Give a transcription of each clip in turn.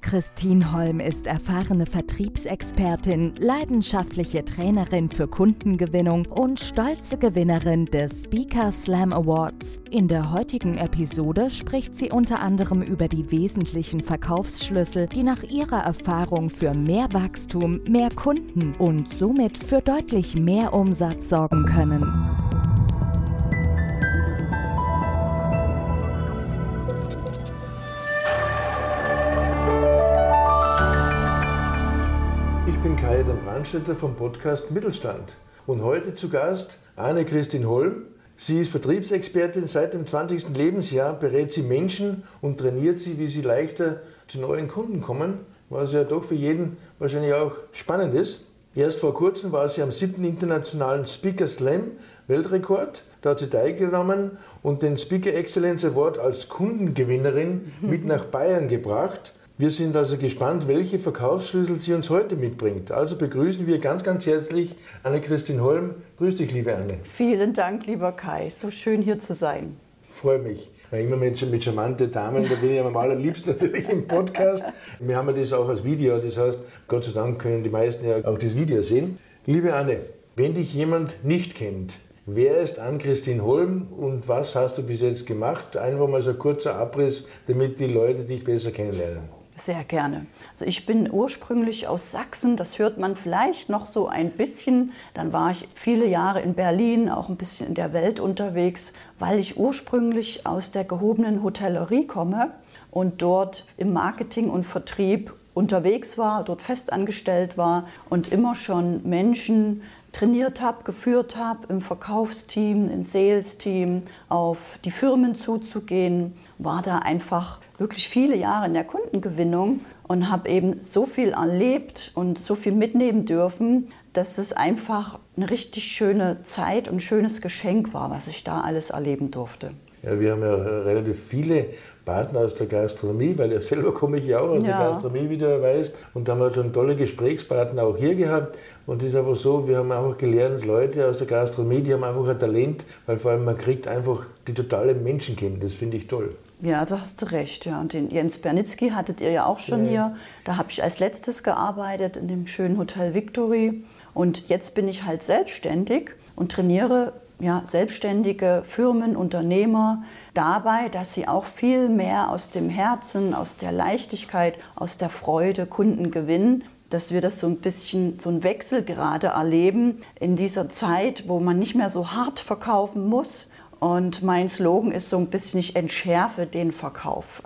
Anne-Christine Holm ist erfahrene Vertriebsexpertin, leidenschaftliche Trainerin für Kundengewinnung und stolze Gewinnerin des Speaker Slam Awards. In der heutigen Episode spricht sie unter anderem über die wesentlichen Verkaufsschlüssel, die nach ihrer Erfahrung für mehr Wachstum, mehr Kunden und somit für deutlich mehr Umsatz sorgen können. Kajetan Brandstätter vom Podcast Mittelstand. Und heute zu Gast Anne-Christine Holm. Sie ist Vertriebsexpertin seit dem 20. Lebensjahr, berät sie Menschen und trainiert sie, wie sie leichter zu neuen Kunden kommen, was ja doch für jeden wahrscheinlich auch spannend ist. Erst vor kurzem war sie am 7. internationalen Speaker Slam Weltrekord. Da hat sie teilgenommen und den Speaker Excellence Award als Kundengewinnerin mit nach Bayern gebracht. Wir sind also gespannt, welche Verkaufsschlüssel sie uns heute mitbringt. Also begrüßen wir ganz, ganz herzlich Anne-Christine Holm. Grüß dich, liebe Anne. Vielen Dank, lieber Kai. So schön hier zu sein. Freue mich. Immer mit, mit charmanten Damen, da bin ich am allerliebsten natürlich im Podcast. Wir haben ja das auch als Video, das heißt, Gott sei Dank können die meisten ja auch das Video sehen. Liebe Anne, wenn dich jemand nicht kennt, Wer ist Ann-Christine Holm und was hast du bis jetzt gemacht? Einfach mal so ein kurzer Abriss, damit die Leute dich besser kennenlernen. Sehr gerne. Also ich bin ursprünglich aus Sachsen, das hört man vielleicht noch so ein bisschen. Dann war ich viele Jahre in Berlin, auch ein bisschen in der Welt unterwegs, weil ich ursprünglich aus der gehobenen Hotellerie komme und dort im Marketing und Vertrieb unterwegs war, dort festangestellt war und immer schon Menschen trainiert habe, geführt habe, im Verkaufsteam, im Sales-Team, auf die Firmen zuzugehen, war da einfach wirklich viele Jahre in der Kundengewinnung und habe eben so viel erlebt und so viel mitnehmen dürfen, dass es einfach eine richtig schöne Zeit und ein schönes Geschenk war, was ich da alles erleben durfte. Ja, wir haben ja relativ viele Partner aus der Gastronomie, weil ja selber komme ich ja auch aus ja. der Gastronomie, wie du ja weißt. Und da haben wir schon tolle Gesprächspartner auch hier gehabt. Und es ist aber so, wir haben einfach gelernt, Leute aus der Gastronomie, die haben einfach ein Talent, weil vor allem man kriegt einfach die totale Menschenkenntnis, das finde ich toll. Ja, da hast du recht. Ja. Und den Jens Bernitzky hattet ihr ja auch schon ja. hier. Da habe ich als letztes gearbeitet in dem schönen Hotel Victory. Und jetzt bin ich halt selbstständig und trainiere ja, selbstständige Firmen, Unternehmer dabei, dass sie auch viel mehr aus dem Herzen, aus der Leichtigkeit, aus der Freude Kunden gewinnen dass wir das so ein bisschen, so einen Wechsel gerade erleben in dieser Zeit, wo man nicht mehr so hart verkaufen muss, und mein Slogan ist so ein bisschen, ich entschärfe den Verkauf.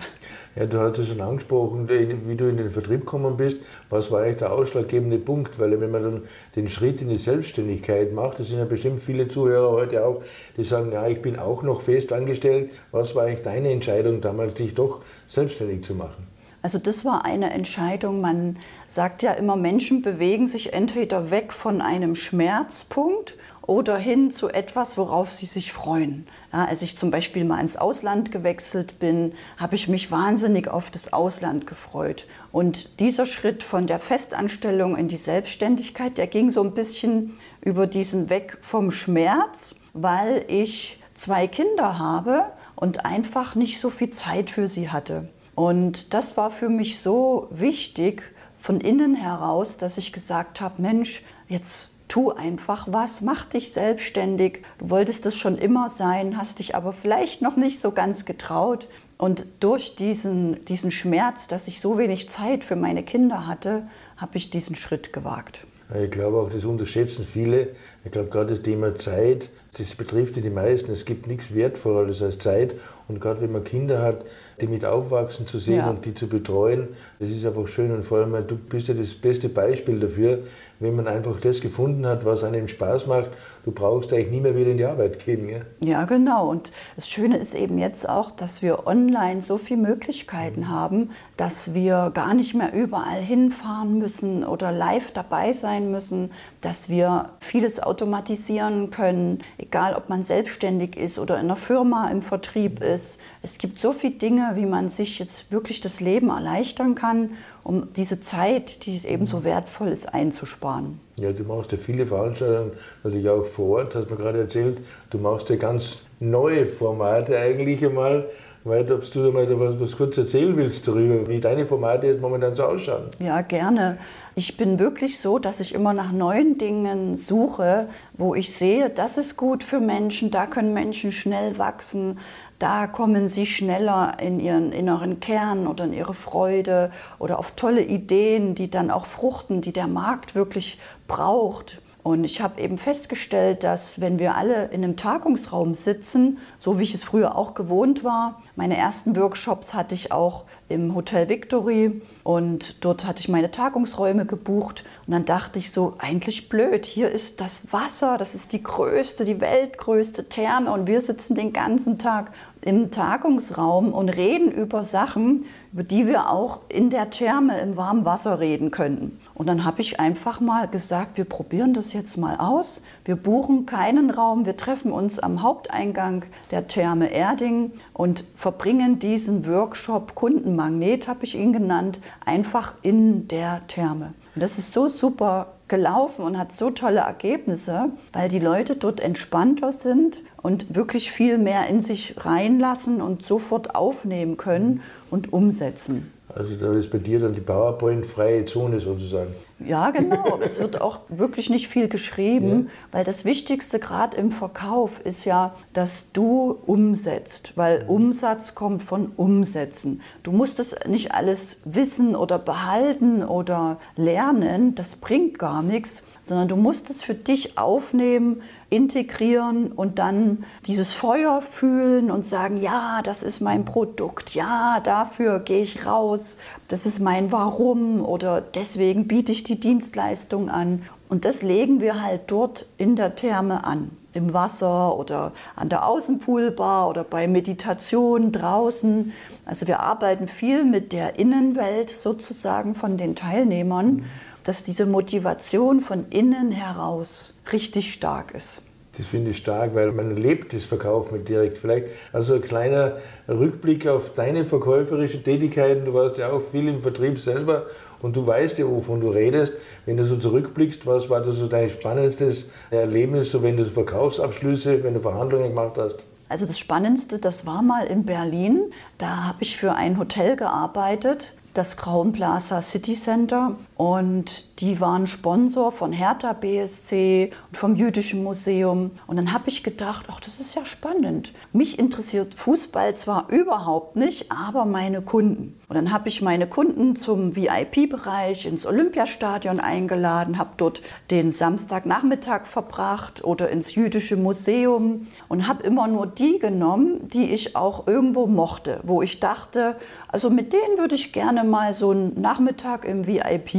Ja, du hast es schon angesprochen, wie du in den Vertrieb gekommen bist. Was war eigentlich der ausschlaggebende Punkt? Weil wenn man dann den Schritt in die Selbstständigkeit macht, das sind ja bestimmt viele Zuhörer heute auch, die sagen, ja, ich bin auch noch fest angestellt. Was war eigentlich deine Entscheidung damals, dich doch selbstständig zu machen? Also das war eine Entscheidung. Man sagt ja immer, Menschen bewegen sich entweder weg von einem Schmerzpunkt oder hin zu etwas, worauf sie sich freuen. Ja, als ich zum Beispiel mal ins Ausland gewechselt bin, habe ich mich wahnsinnig auf das Ausland gefreut. Und dieser Schritt von der Festanstellung in die Selbstständigkeit, der ging so ein bisschen über diesen Weg vom Schmerz, weil ich zwei Kinder habe und einfach nicht so viel Zeit für sie hatte. Und das war für mich so wichtig von innen heraus, dass ich gesagt habe, Mensch, jetzt tu einfach was, mach dich selbstständig. Du wolltest es schon immer sein, hast dich aber vielleicht noch nicht so ganz getraut. Und durch diesen, diesen Schmerz, dass ich so wenig Zeit für meine Kinder hatte, habe ich diesen Schritt gewagt. Ich glaube auch, das unterschätzen viele. Ich glaube, gerade das Thema Zeit, das betrifft die meisten. Es gibt nichts Wertvolleres als Zeit. Und gerade wenn man Kinder hat, die mit aufwachsen zu sehen ja. und die zu betreuen, das ist einfach schön. Und vor allem, du bist ja das beste Beispiel dafür, wenn man einfach das gefunden hat, was einem Spaß macht. Du brauchst eigentlich nie mehr wieder in die Arbeit gehen. Ja, ja genau. Und das Schöne ist eben jetzt auch, dass wir online so viele Möglichkeiten mhm. haben, dass wir gar nicht mehr überall hinfahren müssen oder live dabei sein müssen, dass wir vieles automatisieren können, egal ob man selbstständig ist oder in einer Firma im Vertrieb ist. Es gibt so viele Dinge, wie man sich jetzt wirklich das Leben erleichtern kann, um diese Zeit, die eben so wertvoll ist, einzusparen. Ja, du machst ja viele Veranstaltungen, natürlich auch vor Ort, hast mir gerade erzählt. Du machst ja ganz neue Formate eigentlich einmal. Weil, ob du mal was, was kurz erzählen willst darüber, wie deine Formate jetzt momentan so ausschauen. Ja, gerne. Ich bin wirklich so, dass ich immer nach neuen Dingen suche, wo ich sehe, das ist gut für Menschen, da können Menschen schnell wachsen, da kommen sie schneller in ihren inneren Kern oder in ihre Freude oder auf tolle Ideen, die dann auch fruchten, die der Markt wirklich braucht. Und ich habe eben festgestellt, dass wenn wir alle in einem Tagungsraum sitzen, so wie ich es früher auch gewohnt war, meine ersten Workshops hatte ich auch im Hotel Victory und dort hatte ich meine Tagungsräume gebucht. Und dann dachte ich so, eigentlich blöd, hier ist das Wasser, das ist die größte, die weltgrößte Therme und wir sitzen den ganzen Tag im Tagungsraum und reden über Sachen, über die wir auch in der Therme im warmen Wasser reden könnten. Und dann habe ich einfach mal gesagt, wir probieren das jetzt mal aus. Wir buchen keinen Raum, wir treffen uns am Haupteingang der Therme Erding und verbringen diesen Workshop Kundenmagnet, habe ich ihn genannt, einfach in der Therme. Und das ist so super gelaufen und hat so tolle Ergebnisse, weil die Leute dort entspannter sind und wirklich viel mehr in sich reinlassen und sofort aufnehmen können und umsetzen. Also da ist bei dir dann die PowerPoint-freie Zone sozusagen. Ja, genau. es wird auch wirklich nicht viel geschrieben, ja. weil das Wichtigste gerade im Verkauf ist ja, dass du umsetzt, weil Umsatz kommt von Umsetzen. Du musst das nicht alles wissen oder behalten oder lernen, das bringt gar nichts, sondern du musst es für dich aufnehmen, integrieren und dann dieses Feuer fühlen und sagen, ja, das ist mein Produkt, ja, dafür gehe ich raus, das ist mein Warum oder deswegen biete ich die Dienstleistung an. Und das legen wir halt dort in der Therme an, im Wasser oder an der Außenpoolbar oder bei Meditation draußen. Also wir arbeiten viel mit der Innenwelt sozusagen von den Teilnehmern, dass diese Motivation von innen heraus richtig stark ist. Das finde ich stark, weil man lebt das Verkaufen mit direkt. Vielleicht also ein kleiner Rückblick auf deine verkäuferische Tätigkeiten. Du warst ja auch viel im Vertrieb selber und du weißt ja, wovon du redest. Wenn du so zurückblickst, was war das so dein spannendstes Erlebnis, so wenn du Verkaufsabschlüsse, wenn du Verhandlungen gemacht hast? Also das Spannendste, das war mal in Berlin. Da habe ich für ein Hotel gearbeitet das Grauen Plaza City Center und die waren Sponsor von Hertha BSC und vom Jüdischen Museum. Und dann habe ich gedacht, ach, das ist ja spannend. Mich interessiert Fußball zwar überhaupt nicht, aber meine Kunden. Und dann habe ich meine Kunden zum VIP-Bereich ins Olympiastadion eingeladen, habe dort den Samstagnachmittag verbracht oder ins Jüdische Museum und habe immer nur die genommen, die ich auch irgendwo mochte, wo ich dachte, also mit denen würde ich gerne mal so einen Nachmittag im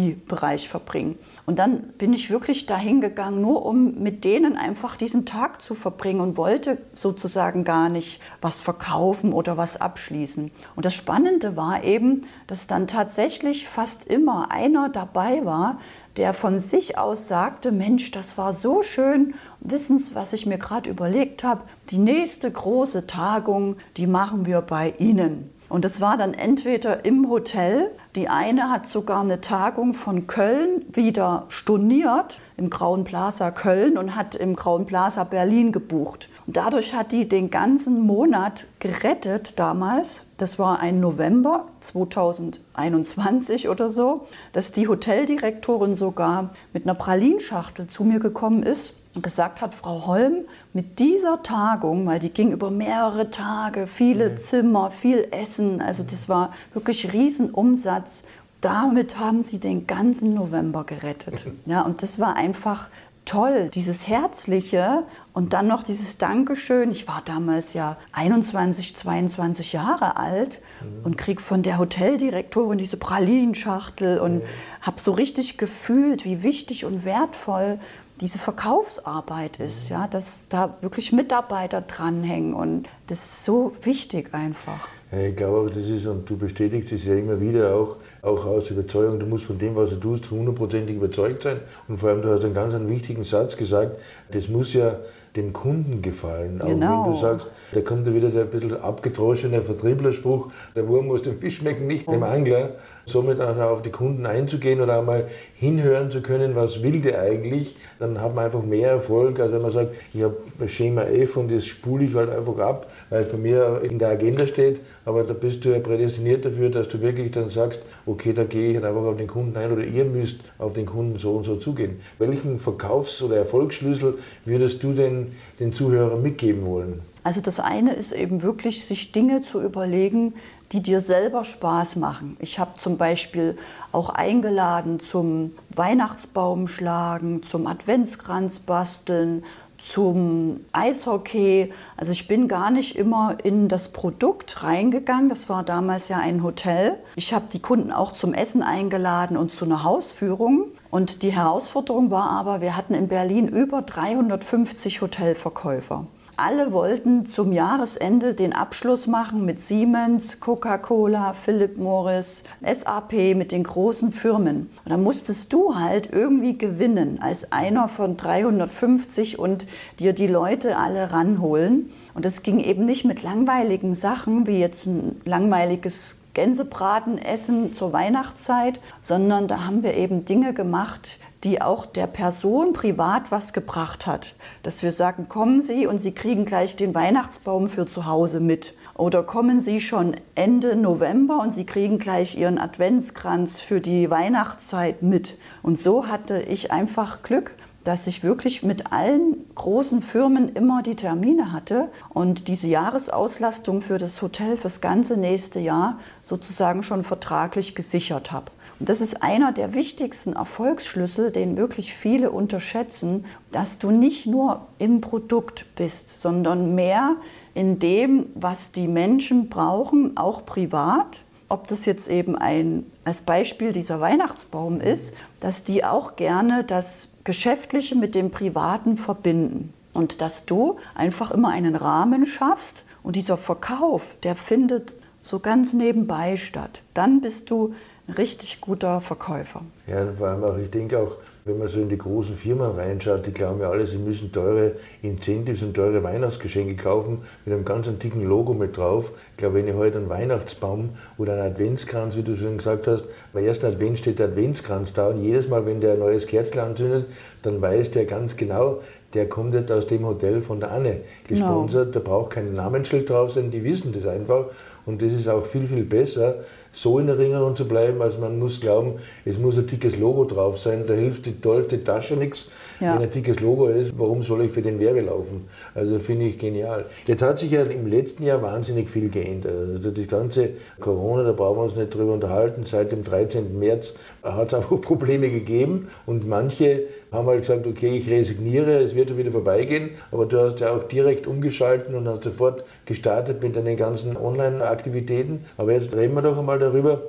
VIP-Bereich verbringen. Und dann bin ich wirklich dahin gegangen, nur um mit denen einfach diesen Tag zu verbringen und wollte sozusagen gar nicht was verkaufen oder was abschließen. Und das Spannende war eben, dass dann tatsächlich fast immer einer dabei war, der von sich aus sagte, Mensch, das war so schön. Wissen Sie, was ich mir gerade überlegt habe? Die nächste große Tagung, die machen wir bei Ihnen. Und es war dann entweder im Hotel, die eine hat sogar eine Tagung von Köln wieder storniert, im Grauen Plaza Köln und hat im Grauen Plaza Berlin gebucht. Und dadurch hat die den ganzen Monat gerettet damals. Das war ein November 2021 oder so, dass die Hoteldirektorin sogar mit einer Pralinschachtel zu mir gekommen ist gesagt hat, Frau Holm, mit dieser Tagung, weil die ging über mehrere Tage, viele mhm. Zimmer, viel Essen, also das war wirklich Riesenumsatz. Damit haben sie den ganzen November gerettet. Ja, und das war einfach toll, dieses Herzliche und dann noch dieses Dankeschön. Ich war damals ja 21, 22 Jahre alt mhm. und krieg von der Hoteldirektorin diese Pralinschachtel und mhm. habe so richtig gefühlt, wie wichtig und wertvoll diese Verkaufsarbeit ist, ja, dass da wirklich Mitarbeiter dranhängen und das ist so wichtig einfach. Ja, ich glaube, das ist, und du bestätigst es ja immer wieder auch, auch aus Überzeugung, du musst von dem, was du tust, hundertprozentig überzeugt sein. Und vor allem, du hast einen ganz einen wichtigen Satz gesagt, das muss ja dem Kunden gefallen. Auch genau. wenn du sagst, da kommt ja wieder der ein bisschen abgedroschene Vertrieblerspruch, der Wurm muss dem Fisch schmecken, nicht dem Angler somit auch auf die Kunden einzugehen oder einmal hinhören zu können, was will der eigentlich, dann hat man einfach mehr Erfolg, als wenn man sagt, ich habe Schema F und das spule ich halt einfach ab, weil bei mir in der Agenda steht, aber da bist du ja prädestiniert dafür, dass du wirklich dann sagst, okay, da gehe ich halt einfach auf den Kunden ein oder ihr müsst auf den Kunden so und so zugehen. Welchen Verkaufs- oder Erfolgsschlüssel würdest du denn den Zuhörern mitgeben wollen? Also das eine ist eben wirklich, sich Dinge zu überlegen, die dir selber Spaß machen. Ich habe zum Beispiel auch eingeladen zum Weihnachtsbaum schlagen, zum Adventskranz basteln, zum Eishockey. Also ich bin gar nicht immer in das Produkt reingegangen. Das war damals ja ein Hotel. Ich habe die Kunden auch zum Essen eingeladen und zu einer Hausführung. Und die Herausforderung war aber, wir hatten in Berlin über 350 Hotelverkäufer. Alle wollten zum Jahresende den Abschluss machen mit Siemens, Coca-Cola, Philip Morris, SAP, mit den großen Firmen. Und da musstest du halt irgendwie gewinnen als einer von 350 und dir die Leute alle ranholen. Und das ging eben nicht mit langweiligen Sachen, wie jetzt ein langweiliges Gänsebraten essen zur Weihnachtszeit, sondern da haben wir eben Dinge gemacht, die auch der Person privat was gebracht hat. Dass wir sagen, kommen Sie und Sie kriegen gleich den Weihnachtsbaum für zu Hause mit. Oder kommen Sie schon Ende November und Sie kriegen gleich Ihren Adventskranz für die Weihnachtszeit mit. Und so hatte ich einfach Glück, dass ich wirklich mit allen großen Firmen immer die Termine hatte und diese Jahresauslastung für das Hotel fürs ganze nächste Jahr sozusagen schon vertraglich gesichert habe. Und das ist einer der wichtigsten Erfolgsschlüssel, den wirklich viele unterschätzen, dass du nicht nur im Produkt bist, sondern mehr in dem, was die Menschen brauchen, auch privat. Ob das jetzt eben ein, als Beispiel dieser Weihnachtsbaum ist, dass die auch gerne das Geschäftliche mit dem Privaten verbinden. Und dass du einfach immer einen Rahmen schaffst und dieser Verkauf, der findet so ganz nebenbei statt. Dann bist du richtig guter Verkäufer. Ja, vor allem auch, ich denke auch, wenn man so in die großen Firmen reinschaut, die glauben ja alle, sie müssen teure Incentives und teure Weihnachtsgeschenke kaufen mit einem ganz antiken Logo mit drauf. Ich glaube, wenn ich heute einen Weihnachtsbaum oder einen Adventskranz, wie du schon gesagt hast, beim ersten Advent steht der Adventskranz da und jedes Mal, wenn der ein neues Kerzchen anzündet, dann weiß der ganz genau, der kommt jetzt aus dem Hotel von der Anne gesponsert, no. da braucht kein Namensschild drauf sein, die wissen das einfach und das ist auch viel, viel besser, so in Erinnerung zu bleiben, als man muss glauben, es muss ein dickes Logo drauf sein, da hilft die tollste Tasche nichts. Ja. Wenn ein dickes Logo ist, warum soll ich für den Werbe laufen? Also finde ich genial. Jetzt hat sich ja im letzten Jahr wahnsinnig viel geändert. Also das ganze Corona, da brauchen wir uns nicht drüber unterhalten, seit dem 13. März hat es einfach Probleme gegeben und manche haben halt gesagt, okay, ich resigniere, es wird wieder vorbeigehen, aber du hast ja auch direkt umgeschalten und hast sofort gestartet mit deinen ganzen Online-Aktivitäten. Aber jetzt reden wir doch einmal darüber,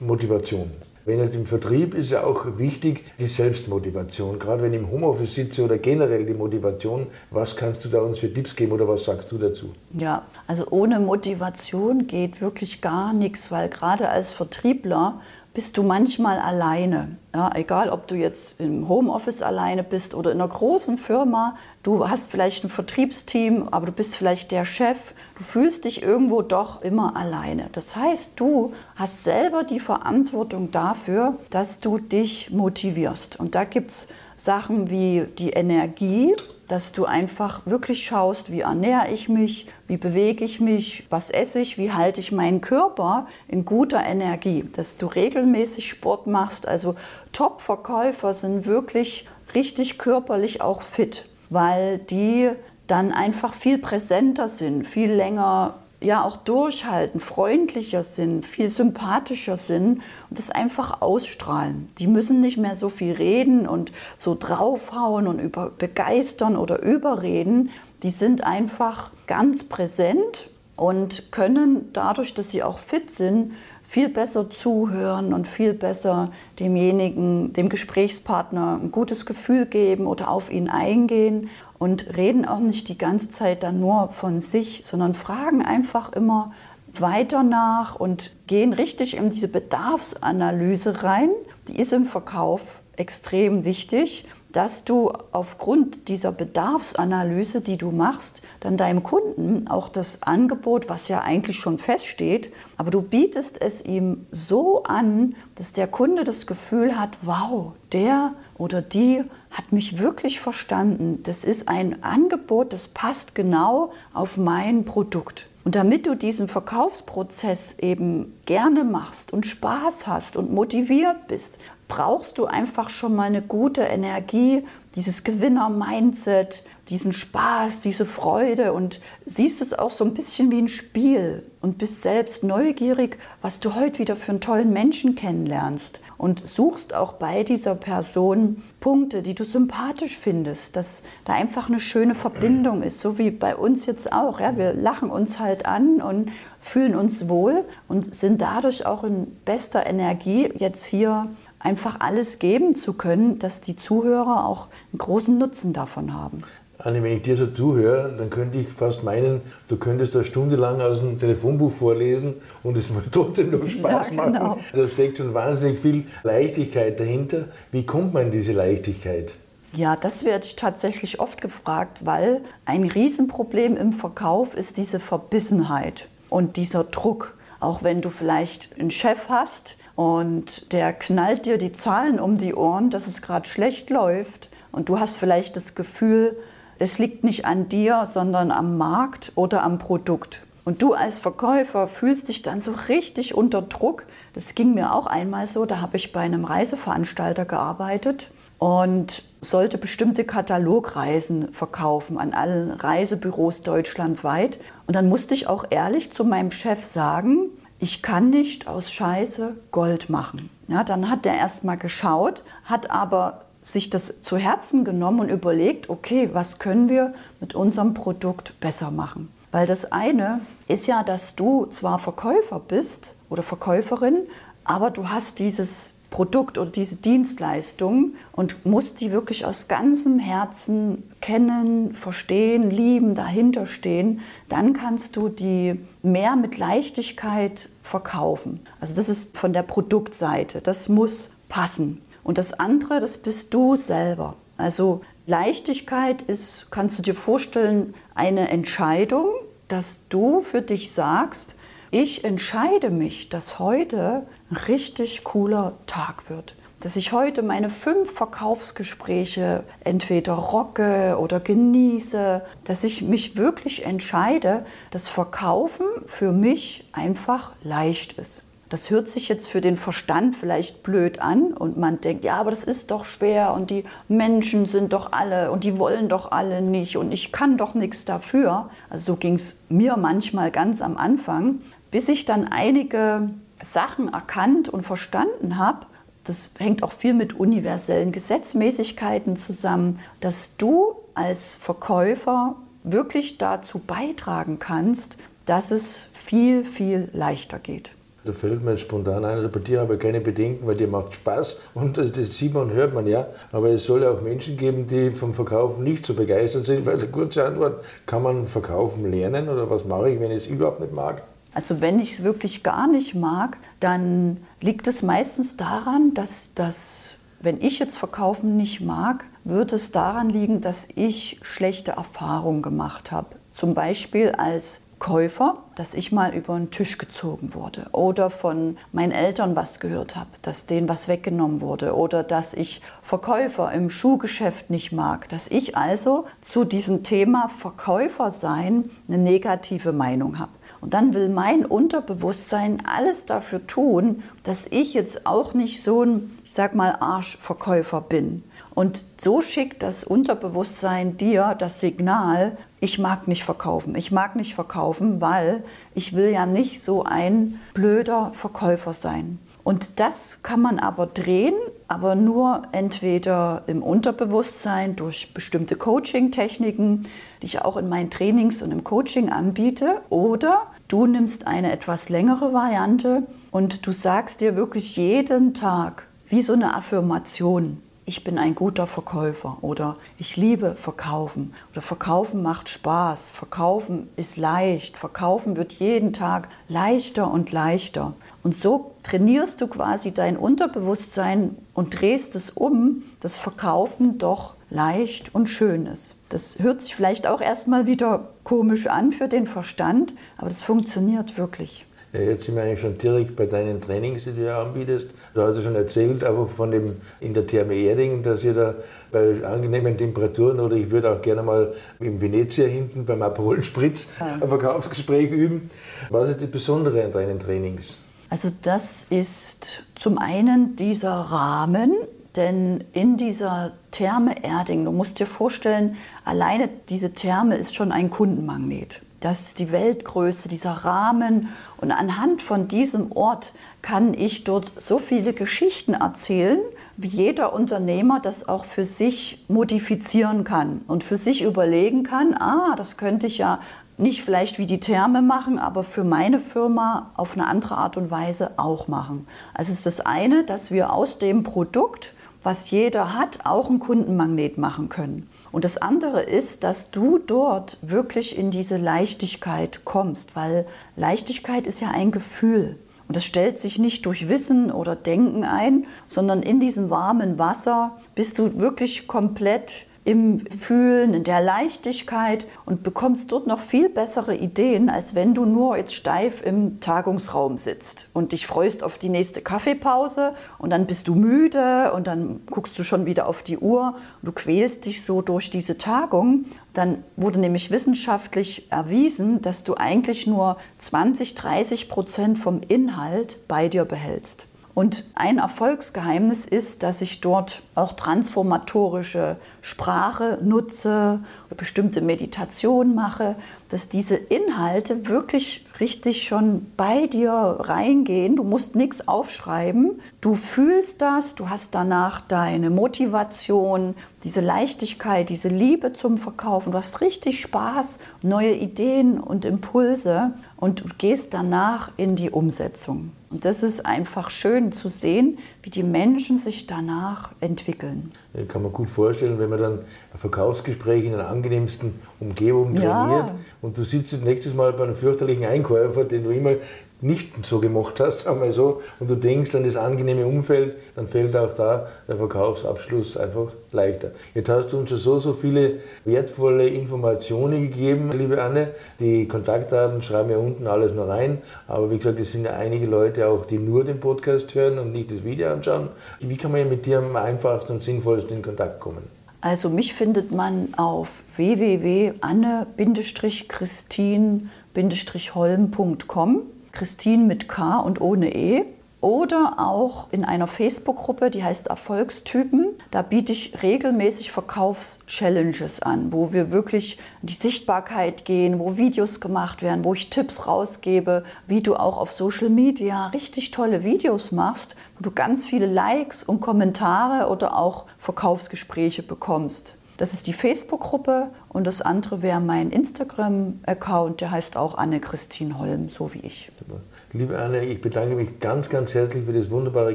Motivation. Wenn jetzt im Vertrieb ist ja auch wichtig die Selbstmotivation. Gerade wenn ich im Homeoffice sitze oder generell die Motivation, was kannst du da uns für Tipps geben oder was sagst du dazu? Ja, also ohne Motivation geht wirklich gar nichts, weil gerade als Vertriebler bist du manchmal alleine. Ja, egal, ob du jetzt im Homeoffice alleine bist oder in einer großen Firma. Du hast vielleicht ein Vertriebsteam, aber du bist vielleicht der Chef. Du fühlst dich irgendwo doch immer alleine. Das heißt, du hast selber die Verantwortung dafür, dass du dich motivierst. Und da gibt es Sachen wie die Energie, dass du einfach wirklich schaust, wie ernähre ich mich, wie bewege ich mich, was esse ich, wie halte ich meinen Körper in guter Energie, dass du regelmäßig Sport machst. Also Top-Verkäufer sind wirklich richtig körperlich auch fit, weil die dann einfach viel präsenter sind, viel länger ja auch durchhalten, freundlicher sind, viel sympathischer sind und das einfach ausstrahlen. Die müssen nicht mehr so viel reden und so draufhauen und über begeistern oder überreden. Die sind einfach ganz präsent und können dadurch, dass sie auch fit sind, viel besser zuhören und viel besser demjenigen, dem Gesprächspartner ein gutes Gefühl geben oder auf ihn eingehen und reden auch nicht die ganze Zeit dann nur von sich, sondern fragen einfach immer weiter nach und gehen richtig in diese Bedarfsanalyse rein, die ist im Verkauf extrem wichtig, dass du aufgrund dieser Bedarfsanalyse, die du machst, dann deinem Kunden auch das Angebot, was ja eigentlich schon feststeht, aber du bietest es ihm so an, dass der Kunde das Gefühl hat, wow, der oder die hat mich wirklich verstanden. Das ist ein Angebot, das passt genau auf mein Produkt. Und damit du diesen Verkaufsprozess eben gerne machst und Spaß hast und motiviert bist, brauchst du einfach schon mal eine gute Energie, dieses Gewinner-Mindset, diesen Spaß, diese Freude und siehst es auch so ein bisschen wie ein Spiel und bist selbst neugierig, was du heute wieder für einen tollen Menschen kennenlernst und suchst auch bei dieser Person Punkte, die du sympathisch findest, dass da einfach eine schöne Verbindung ist, so wie bei uns jetzt auch. Ja? Wir lachen uns halt an und fühlen uns wohl und sind dadurch auch in bester Energie jetzt hier einfach alles geben zu können, dass die Zuhörer auch einen großen Nutzen davon haben. Anne, wenn ich dir so zuhöre, dann könnte ich fast meinen, du könntest da stundenlang aus dem Telefonbuch vorlesen und es würde trotzdem noch Spaß ja, genau. machen. Da steckt schon wahnsinnig viel Leichtigkeit dahinter. Wie kommt man in diese Leichtigkeit? Ja, das werde ich tatsächlich oft gefragt, weil ein Riesenproblem im Verkauf ist diese Verbissenheit und dieser Druck. Auch wenn du vielleicht einen Chef hast, und der knallt dir die Zahlen um die Ohren, dass es gerade schlecht läuft. Und du hast vielleicht das Gefühl, es liegt nicht an dir, sondern am Markt oder am Produkt. Und du als Verkäufer fühlst dich dann so richtig unter Druck. Das ging mir auch einmal so, da habe ich bei einem Reiseveranstalter gearbeitet und sollte bestimmte Katalogreisen verkaufen an allen Reisebüros deutschlandweit. Und dann musste ich auch ehrlich zu meinem Chef sagen, ich kann nicht aus Scheiße Gold machen. Ja, dann hat er erst mal geschaut, hat aber sich das zu Herzen genommen und überlegt, okay, was können wir mit unserem Produkt besser machen? Weil das eine ist ja, dass du zwar Verkäufer bist oder Verkäuferin, aber du hast dieses Produkt oder diese Dienstleistung und musst die wirklich aus ganzem Herzen kennen, verstehen, lieben, dahinter stehen, dann kannst du die mehr mit Leichtigkeit verkaufen. Also das ist von der Produktseite, das muss passen. Und das andere, das bist du selber. Also Leichtigkeit ist, kannst du dir vorstellen, eine Entscheidung, dass du für dich sagst, ich entscheide mich, dass heute ein richtig cooler Tag wird. Dass ich heute meine fünf Verkaufsgespräche entweder rocke oder genieße, dass ich mich wirklich entscheide, dass Verkaufen für mich einfach leicht ist. Das hört sich jetzt für den Verstand vielleicht blöd an und man denkt, ja, aber das ist doch schwer und die Menschen sind doch alle und die wollen doch alle nicht und ich kann doch nichts dafür. Also so ging es mir manchmal ganz am Anfang, bis ich dann einige Sachen erkannt und verstanden habe, das hängt auch viel mit universellen Gesetzmäßigkeiten zusammen, dass du als Verkäufer wirklich dazu beitragen kannst, dass es viel, viel leichter geht. Da fällt mir spontan ein, also bei dir habe ich keine Bedenken, weil dir macht Spaß und das sieht man und hört man ja. Aber es soll ja auch Menschen geben, die vom Verkaufen nicht so begeistert sind. Weil eine kurze Antwort, kann man Verkaufen lernen oder was mache ich, wenn ich es überhaupt nicht mag? Also wenn ich es wirklich gar nicht mag, dann liegt es meistens daran, dass das, wenn ich jetzt Verkaufen nicht mag, wird es daran liegen, dass ich schlechte Erfahrungen gemacht habe. Zum Beispiel als Käufer, dass ich mal über den Tisch gezogen wurde oder von meinen Eltern was gehört habe, dass denen was weggenommen wurde oder dass ich Verkäufer im Schuhgeschäft nicht mag, dass ich also zu diesem Thema Verkäufer sein eine negative Meinung habe. Und dann will mein Unterbewusstsein alles dafür tun, dass ich jetzt auch nicht so ein, ich sag mal, Arschverkäufer bin. Und so schickt das Unterbewusstsein dir das Signal, ich mag nicht verkaufen. Ich mag nicht verkaufen, weil ich will ja nicht so ein blöder Verkäufer sein. Und das kann man aber drehen, aber nur entweder im Unterbewusstsein durch bestimmte Coaching-Techniken, die ich auch in meinen Trainings und im Coaching anbiete, oder du nimmst eine etwas längere Variante und du sagst dir wirklich jeden Tag, wie so eine Affirmation, ich bin ein guter Verkäufer oder ich liebe Verkaufen oder Verkaufen macht Spaß, Verkaufen ist leicht, Verkaufen wird jeden Tag leichter und leichter. Und so trainierst du quasi dein Unterbewusstsein und drehst es um, dass Verkaufen doch leicht und schön ist. Das hört sich vielleicht auch erstmal wieder komisch an für den Verstand, aber das funktioniert wirklich. Ja, jetzt sind wir eigentlich schon direkt bei deinen Trainings, die du ja anbietest. Du hast ja schon erzählt, einfach von dem in der Therme Erding, dass ihr da bei angenehmen Temperaturen oder ich würde auch gerne mal im Venezia hinten beim Aperol Spritz ein Verkaufsgespräch üben. Was ist das Besondere an deinen Trainings? Also das ist zum einen dieser Rahmen, denn in dieser Therme Erding, du musst dir vorstellen, alleine diese Therme ist schon ein Kundenmagnet. Das ist die Weltgröße, dieser Rahmen. Und anhand von diesem Ort kann ich dort so viele Geschichten erzählen, wie jeder Unternehmer das auch für sich modifizieren kann und für sich überlegen kann, ah, das könnte ich ja nicht vielleicht wie die Therme machen, aber für meine Firma auf eine andere Art und Weise auch machen. Also ist das eine, dass wir aus dem Produkt, was jeder hat, auch einen Kundenmagnet machen können. Und das andere ist, dass du dort wirklich in diese Leichtigkeit kommst, weil Leichtigkeit ist ja ein Gefühl. Und das stellt sich nicht durch Wissen oder Denken ein, sondern in diesem warmen Wasser bist du wirklich komplett im Fühlen, in der Leichtigkeit und bekommst dort noch viel bessere Ideen, als wenn du nur jetzt steif im Tagungsraum sitzt und dich freust auf die nächste Kaffeepause und dann bist du müde und dann guckst du schon wieder auf die Uhr und du quälst dich so durch diese Tagung. Dann wurde nämlich wissenschaftlich erwiesen, dass du eigentlich nur 20, 30 Prozent vom Inhalt bei dir behältst. Und ein Erfolgsgeheimnis ist, dass ich dort auch transformatorische Sprache nutze bestimmte Meditation mache, dass diese Inhalte wirklich richtig schon bei dir reingehen. Du musst nichts aufschreiben. Du fühlst das, du hast danach deine Motivation, diese Leichtigkeit, diese Liebe zum Verkaufen. Du hast richtig Spaß, neue Ideen und Impulse und du gehst danach in die Umsetzung. Und das ist einfach schön zu sehen, wie die Menschen sich danach entwickeln. Ich kann man gut vorstellen, wenn man dann ein Verkaufsgespräch in einer angenehmsten Umgebung trainiert ja. und du sitzt nächstes Mal bei einem fürchterlichen Einkäufer, den du immer nicht so gemacht hast, sagen wir so, und du denkst an das angenehme Umfeld, dann fällt auch da der Verkaufsabschluss einfach leichter. Jetzt hast du uns schon so, so viele wertvolle Informationen gegeben, liebe Anne. Die Kontaktdaten schreiben wir unten alles noch rein, aber wie gesagt, es sind ja einige Leute auch, die nur den Podcast hören und nicht das Video anschauen. Wie kann man mit dir am einfachsten und sinnvollsten in Kontakt kommen? Also mich findet man auf www.anne-christin-holm.com. Christine mit K und ohne E. Oder auch in einer Facebook-Gruppe, die heißt Erfolgstypen. Da biete ich regelmäßig Verkaufs-Challenges an, wo wir wirklich in die Sichtbarkeit gehen, wo Videos gemacht werden, wo ich Tipps rausgebe, wie du auch auf Social Media richtig tolle Videos machst, wo du ganz viele Likes und Kommentare oder auch Verkaufsgespräche bekommst. Das ist die Facebook-Gruppe und das andere wäre mein Instagram-Account, der heißt auch Anne-Christine Holm, so wie ich. Super. Liebe Anne, ich bedanke mich ganz, ganz herzlich für das wunderbare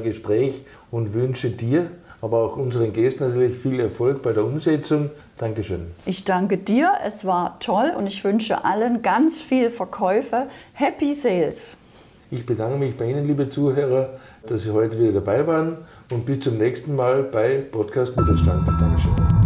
Gespräch und wünsche dir, aber auch unseren Gästen natürlich viel Erfolg bei der Umsetzung. Dankeschön. Ich danke dir, es war toll und ich wünsche allen ganz viel Verkäufe. Happy Sales! Ich bedanke mich bei Ihnen, liebe Zuhörer, dass Sie heute wieder dabei waren und bis zum nächsten Mal bei Podcast Mittelstand. Dankeschön.